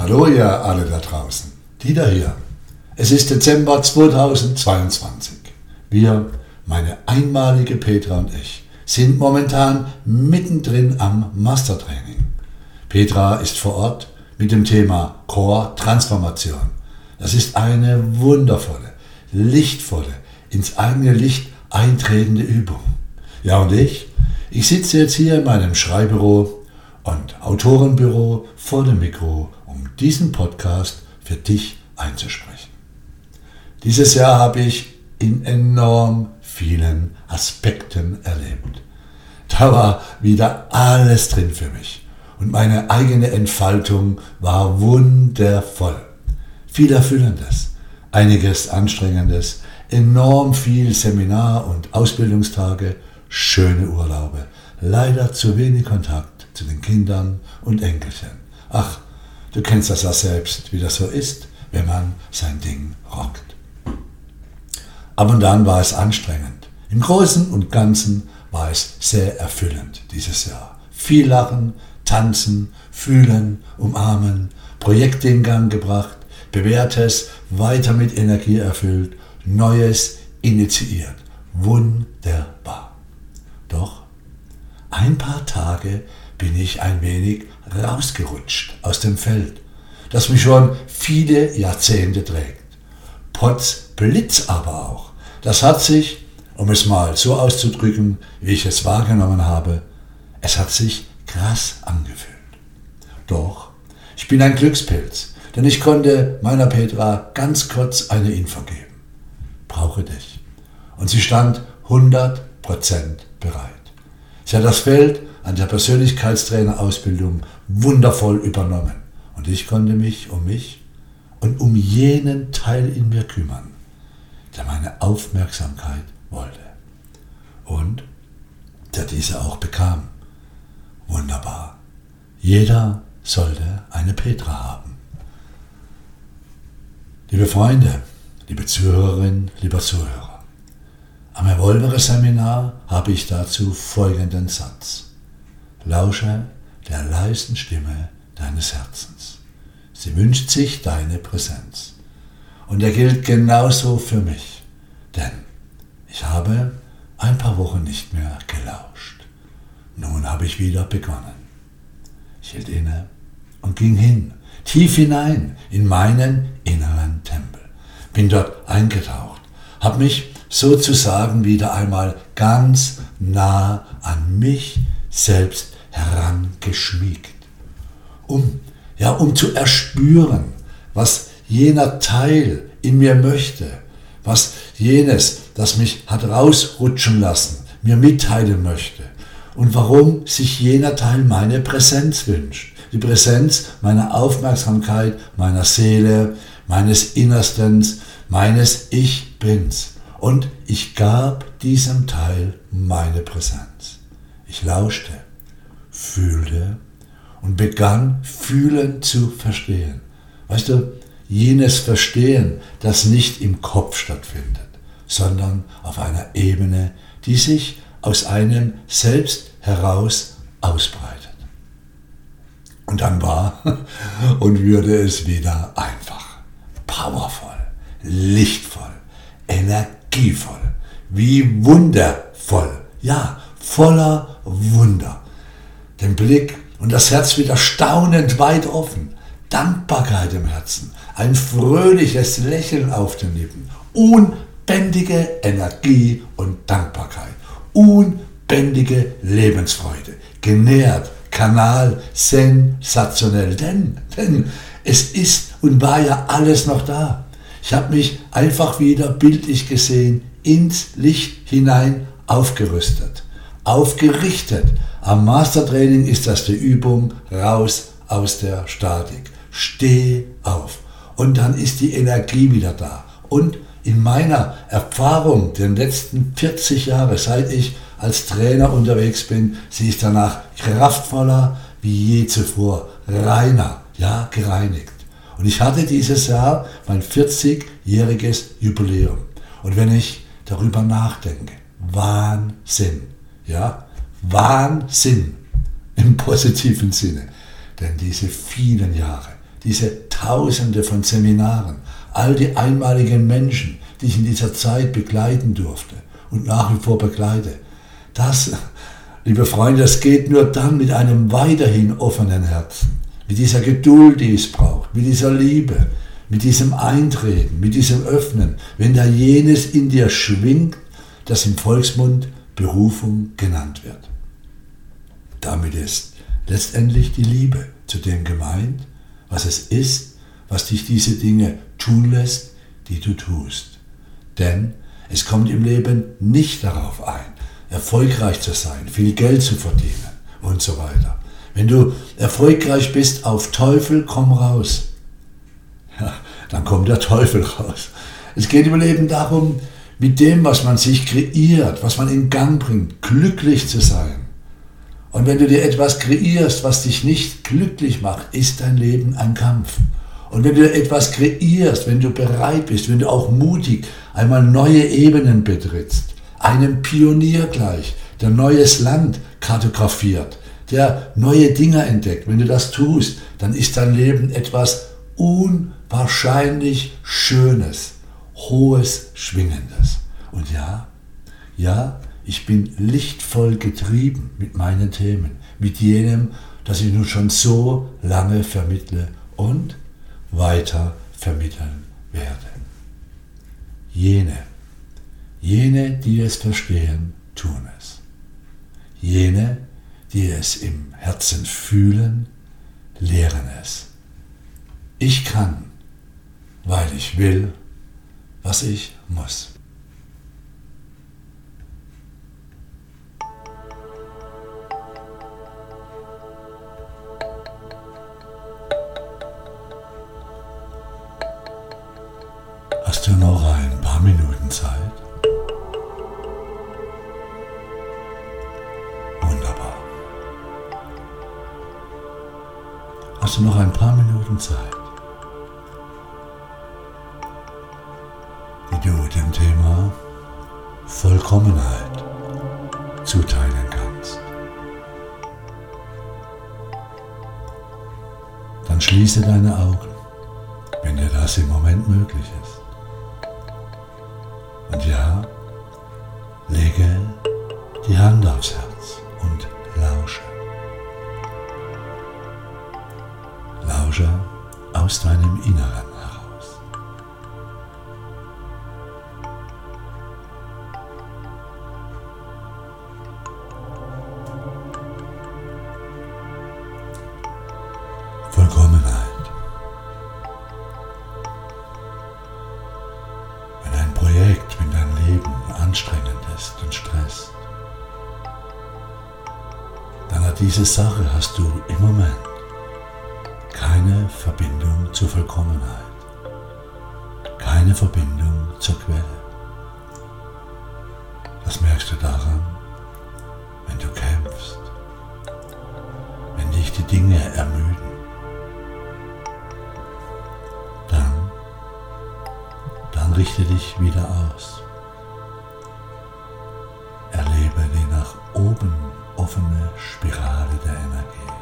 Hallo ihr alle da draußen. Dieter hier. Es ist Dezember 2022. Wir, meine einmalige Petra und ich, sind momentan mittendrin am Mastertraining. Petra ist vor Ort mit dem Thema Core Transformation. Das ist eine wundervolle, lichtvolle, ins eigene Licht eintretende Übung. Ja, und ich? Ich sitze jetzt hier in meinem Schreibbüro und Autorenbüro vor dem Mikro, um diesen Podcast für dich einzusprechen. Dieses Jahr habe ich in enorm vielen Aspekten erlebt. Da war wieder alles drin für mich und meine eigene Entfaltung war wundervoll. Viel Erfüllendes, einiges Anstrengendes, enorm viel Seminar- und Ausbildungstage, schöne Urlaube, leider zu wenig Kontakt zu den Kindern und Enkelchen. Ach, du kennst das ja selbst, wie das so ist, wenn man sein Ding rockt. Aber dann war es anstrengend. Im Großen und Ganzen war es sehr erfüllend dieses Jahr. Viel Lachen, Tanzen, Fühlen, Umarmen, Projekte in Gang gebracht, Bewährtes weiter mit Energie erfüllt, Neues initiiert. Wunderbar. Doch ein paar Tage bin ich ein wenig rausgerutscht aus dem Feld, das mich schon viele Jahrzehnte trägt. Potz Blitz aber auch. Das hat sich, um es mal so auszudrücken, wie ich es wahrgenommen habe, es hat sich krass angefühlt. Doch, ich bin ein Glückspilz, denn ich konnte meiner Petra ganz kurz eine Info geben. Brauche dich. Und sie stand 100% bereit. Sie hat das Feld an der Persönlichkeitstrainerausbildung wundervoll übernommen. Und ich konnte mich um mich und um jenen Teil in mir kümmern, der meine Aufmerksamkeit wollte. Und der diese auch bekam. Wunderbar. Jeder sollte eine Petra haben. Liebe Freunde, liebe Zuhörerinnen, lieber Zuhörer, am Evolvere-Seminar habe ich dazu folgenden Satz. Lausche der leisen Stimme deines Herzens. Sie wünscht sich deine Präsenz. Und er gilt genauso für mich, denn ich habe ein paar Wochen nicht mehr gelauscht. Nun habe ich wieder begonnen. Ich hielt inne und ging hin, tief hinein in meinen inneren Tempel. Bin dort eingetaucht, habe mich sozusagen wieder einmal ganz nah an mich selbst herangeschmiegt, um ja, um zu erspüren, was jener Teil in mir möchte, was jenes, das mich hat rausrutschen lassen, mir mitteilen möchte und warum sich jener Teil meine Präsenz wünscht. Die Präsenz meiner Aufmerksamkeit, meiner Seele, meines Innerstens, meines Ich Bins. Und ich gab diesem Teil meine Präsenz. Ich lauschte, fühlte und begann fühlen zu verstehen. Weißt du, jenes Verstehen, das nicht im Kopf stattfindet, sondern auf einer Ebene, die sich aus einem selbst heraus ausbreitet. Und dann war und würde es wieder einfach, powervoll, lichtvoll, energievoll, wie wundervoll, ja, voller Wunder. Den Blick und das Herz wieder staunend weit offen, Dankbarkeit im Herzen, ein fröhliches Lächeln auf den Lippen, unbändige Energie und Dankbarkeit, unbändige Lebensfreude, genährt, Kanal, sensationell, denn, denn es ist und war ja alles noch da. Ich habe mich einfach wieder bildlich gesehen ins Licht hinein aufgerüstet, aufgerichtet. Am Mastertraining ist das die Übung raus aus der Statik. Steh auf. Und dann ist die Energie wieder da. Und in meiner Erfahrung der letzten 40 Jahre, seit ich als Trainer unterwegs bin, sie ist danach kraftvoller wie je zuvor, reiner, ja, gereinigt. Und ich hatte dieses Jahr mein 40-jähriges Jubiläum. Und wenn ich darüber nachdenke, Wahnsinn, ja, Wahnsinn im positiven Sinne. Denn diese vielen Jahre, diese Tausende von Seminaren, all die einmaligen Menschen, die ich in dieser Zeit begleiten durfte und nach wie vor begleite. Das, liebe Freunde, das geht nur dann mit einem weiterhin offenen Herzen, mit dieser Geduld, die es braucht, mit dieser Liebe, mit diesem Eintreten, mit diesem Öffnen, wenn da jenes in dir schwingt, das im Volksmund Berufung genannt wird. Damit ist letztendlich die Liebe zu dem gemeint, was es ist, was dich diese Dinge tun lässt, die du tust. Denn es kommt im Leben nicht darauf ein, erfolgreich zu sein, viel Geld zu verdienen und so weiter. Wenn du erfolgreich bist, auf Teufel komm raus. Ja, dann kommt der Teufel raus. Es geht im Leben darum, mit dem, was man sich kreiert, was man in Gang bringt, glücklich zu sein. Und wenn du dir etwas kreierst, was dich nicht glücklich macht, ist dein Leben ein Kampf. Und wenn du etwas kreierst, wenn du bereit bist, wenn du auch mutig einmal neue Ebenen betrittst, einem Pionier gleich, der neues Land kartografiert, der neue Dinge entdeckt, wenn du das tust, dann ist dein Leben etwas unwahrscheinlich Schönes, Hohes, Schwingendes. Und ja, ja, ich bin lichtvoll getrieben mit meinen Themen, mit jenem, das ich nun schon so lange vermittle und weiter vermitteln werde. Jene, jene, die es verstehen, tun es. Jene, die es im Herzen fühlen, lehren es. Ich kann, weil ich will, was ich muss. Hast du noch ein paar Minuten Zeit? Wunderbar. Hast du noch ein paar Minuten Zeit, Vollkommenheit zuteilen kannst? Dann schließe deine Augen, wenn dir das im Moment möglich ist. Und ja, lege die Hand aufs Herz und lausche. Lausche aus deinem Inneren Vollkommenheit. Wenn ein Projekt, wenn dein Leben anstrengend ist und stresst, dann hat diese Sache hast du im Moment keine Verbindung zur Vollkommenheit, keine Verbindung zur Quelle. Das merkst du daran, wenn du kämpfst, wenn dich die Dinge ermüden. Richte dich wieder aus. Erlebe die nach oben offene Spirale der Energie.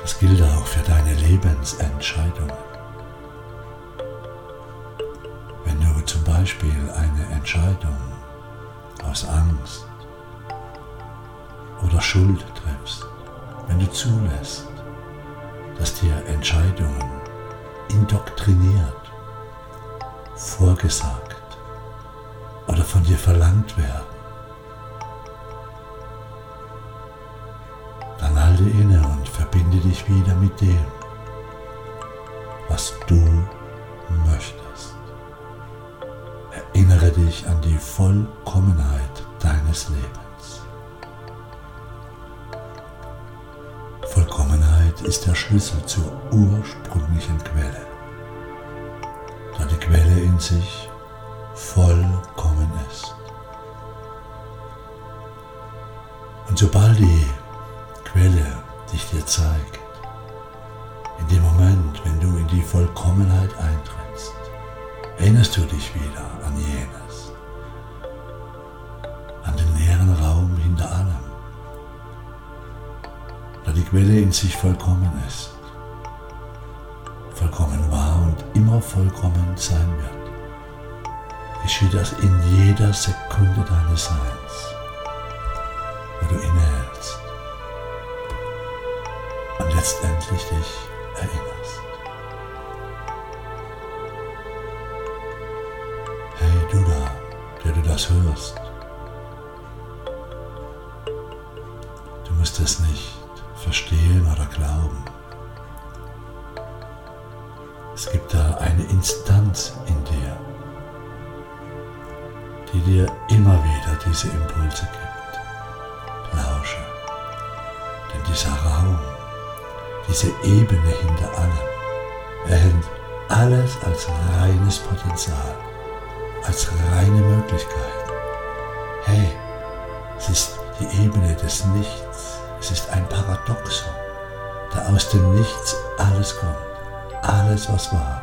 Das gilt auch für deine Lebensentscheidungen. Wenn du zum Beispiel eine Entscheidung aus Angst oder Schuld triffst, wenn du zulässt, dass dir Entscheidungen indoktriniert, vorgesagt oder von dir verlangt werden, dann halte inne und verbinde dich wieder mit dem, was du möchtest. Erinnere dich an die Vollkommenheit deines Lebens. Vollkommenheit ist der Schlüssel zur ursprünglichen Quelle, Quelle in sich vollkommen ist. Und sobald die Quelle dich dir zeigt, in dem Moment, wenn du in die Vollkommenheit eintrittst, erinnerst du dich wieder an jenes, an den leeren Raum hinter allem. Da da die Quelle in sich vollkommen ist, immer vollkommen sein wird, geschieht das in jeder Sekunde deines Seins, wo du innehältst und letztendlich dich erinnerst. Hey du da, der du das hörst, du musst es nicht verstehen oder glauben. Es gibt da eine Instanz in dir, die dir immer wieder diese Impulse gibt. Lausche, denn dieser Raum, diese Ebene hinter allem, erhält alles als reines Potenzial, als reine Möglichkeit. Hey, es ist die Ebene des Nichts, es ist ein Paradoxon, da aus dem Nichts alles kommt, alles was war,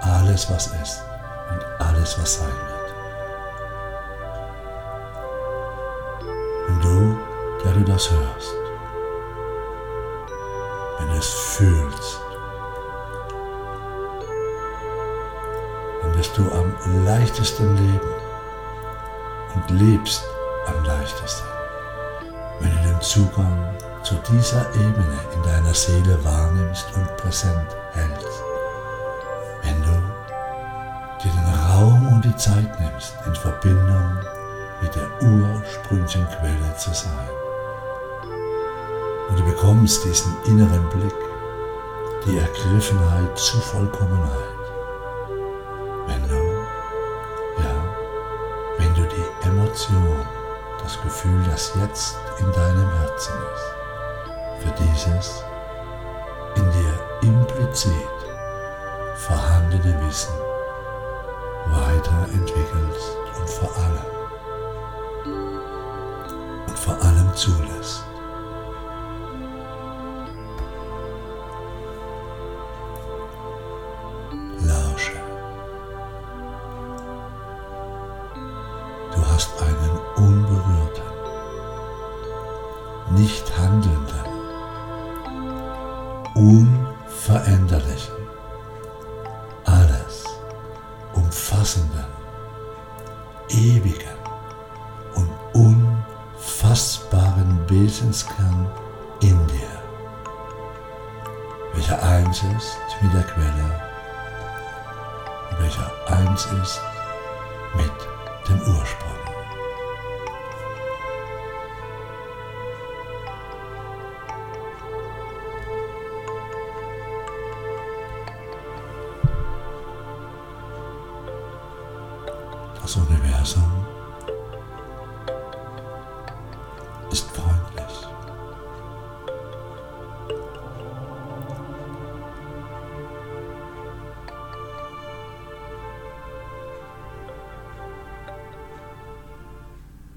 alles was ist und alles was sein wird. Und du, der du das hörst, wenn du es fühlst, dann wirst du am leichtesten leben und lebst am leichtesten, wenn du den Zugang zu dieser Ebene in deiner Seele wahrnimmst und präsent hältst. Wenn du dir den Raum und die Zeit nimmst, in Verbindung mit der ursprünglichen Quelle zu sein. Und du bekommst diesen inneren Blick, die Ergriffenheit zu Vollkommenheit. Wenn du, ja, wenn du die Emotion, das Gefühl, das jetzt in deinem Herzen ist, für dieses in dir implizit vorhandene Wissen weiterentwickelst und vor allem und vor allem zulässt. Umfassenden, ewigen und unfassbaren Wesenskern in dir, welcher eins ist mit der Quelle welcher eins ist mit dem Ursprung. Das Universum